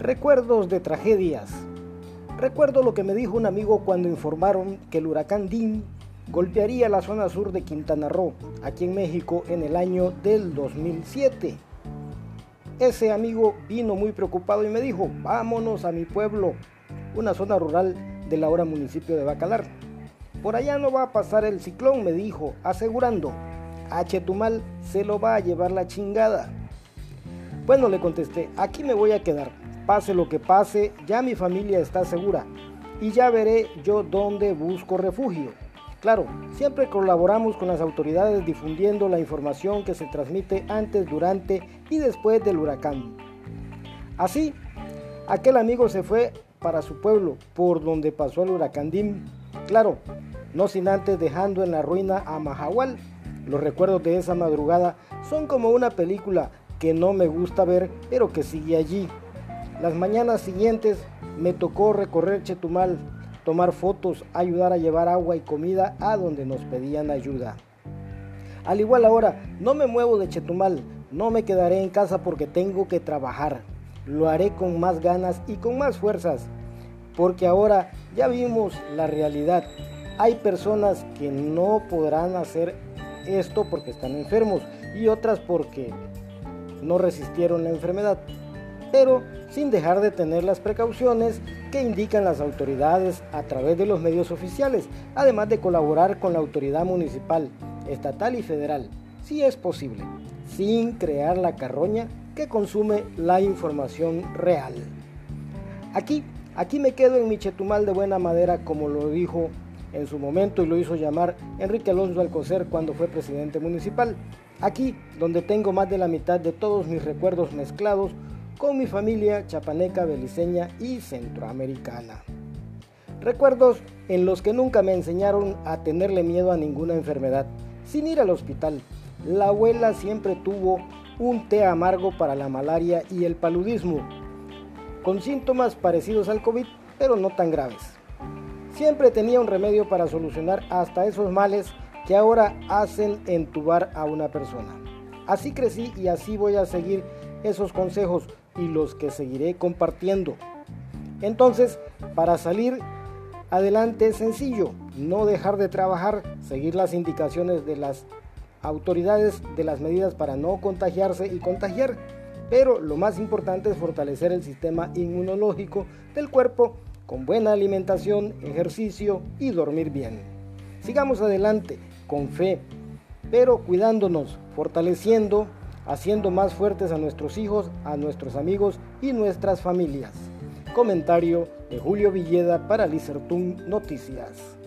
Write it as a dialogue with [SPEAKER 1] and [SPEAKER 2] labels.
[SPEAKER 1] Recuerdos de tragedias. Recuerdo lo que me dijo un amigo cuando informaron que el huracán Dean golpearía la zona sur de Quintana Roo, aquí en México, en el año del 2007. Ese amigo vino muy preocupado y me dijo, vámonos a mi pueblo, una zona rural del ahora municipio de Bacalar. Por allá no va a pasar el ciclón, me dijo, asegurando, a Chetumal se lo va a llevar la chingada. Bueno, le contesté, aquí me voy a quedar pase lo que pase, ya mi familia está segura y ya veré yo dónde busco refugio. Claro, siempre colaboramos con las autoridades difundiendo la información que se transmite antes, durante y después del huracán. Así, aquel amigo se fue para su pueblo, por donde pasó el huracán Dim. Claro, no sin antes dejando en la ruina a Mahahual. Los recuerdos de esa madrugada son como una película que no me gusta ver, pero que sigue allí, las mañanas siguientes me tocó recorrer Chetumal, tomar fotos, ayudar a llevar agua y comida a donde nos pedían ayuda. Al igual ahora, no me muevo de Chetumal, no me quedaré en casa porque tengo que trabajar. Lo haré con más ganas y con más fuerzas, porque ahora ya vimos la realidad. Hay personas que no podrán hacer esto porque están enfermos y otras porque no resistieron la enfermedad pero sin dejar de tener las precauciones que indican las autoridades a través de los medios oficiales, además de colaborar con la autoridad municipal, estatal y federal, si es posible, sin crear la carroña que consume la información real. Aquí, aquí me quedo en mi chetumal de buena madera, como lo dijo en su momento y lo hizo llamar Enrique Alonso Alcocer cuando fue presidente municipal. Aquí, donde tengo más de la mitad de todos mis recuerdos mezclados con mi familia chapaneca, beliceña y centroamericana. Recuerdos en los que nunca me enseñaron a tenerle miedo a ninguna enfermedad, sin ir al hospital. La abuela siempre tuvo un té amargo para la malaria y el paludismo, con síntomas parecidos al COVID, pero no tan graves. Siempre tenía un remedio para solucionar hasta esos males que ahora hacen entubar a una persona. Así crecí y así voy a seguir esos consejos y los que seguiré compartiendo. Entonces, para salir adelante es sencillo, no dejar de trabajar, seguir las indicaciones de las autoridades de las medidas para no contagiarse y contagiar. Pero lo más importante es fortalecer el sistema inmunológico del cuerpo con buena alimentación, ejercicio y dormir bien. Sigamos adelante con fe, pero cuidándonos, fortaleciendo haciendo más fuertes a nuestros hijos, a nuestros amigos y nuestras familias. Comentario de Julio Villeda para Lizertun Noticias.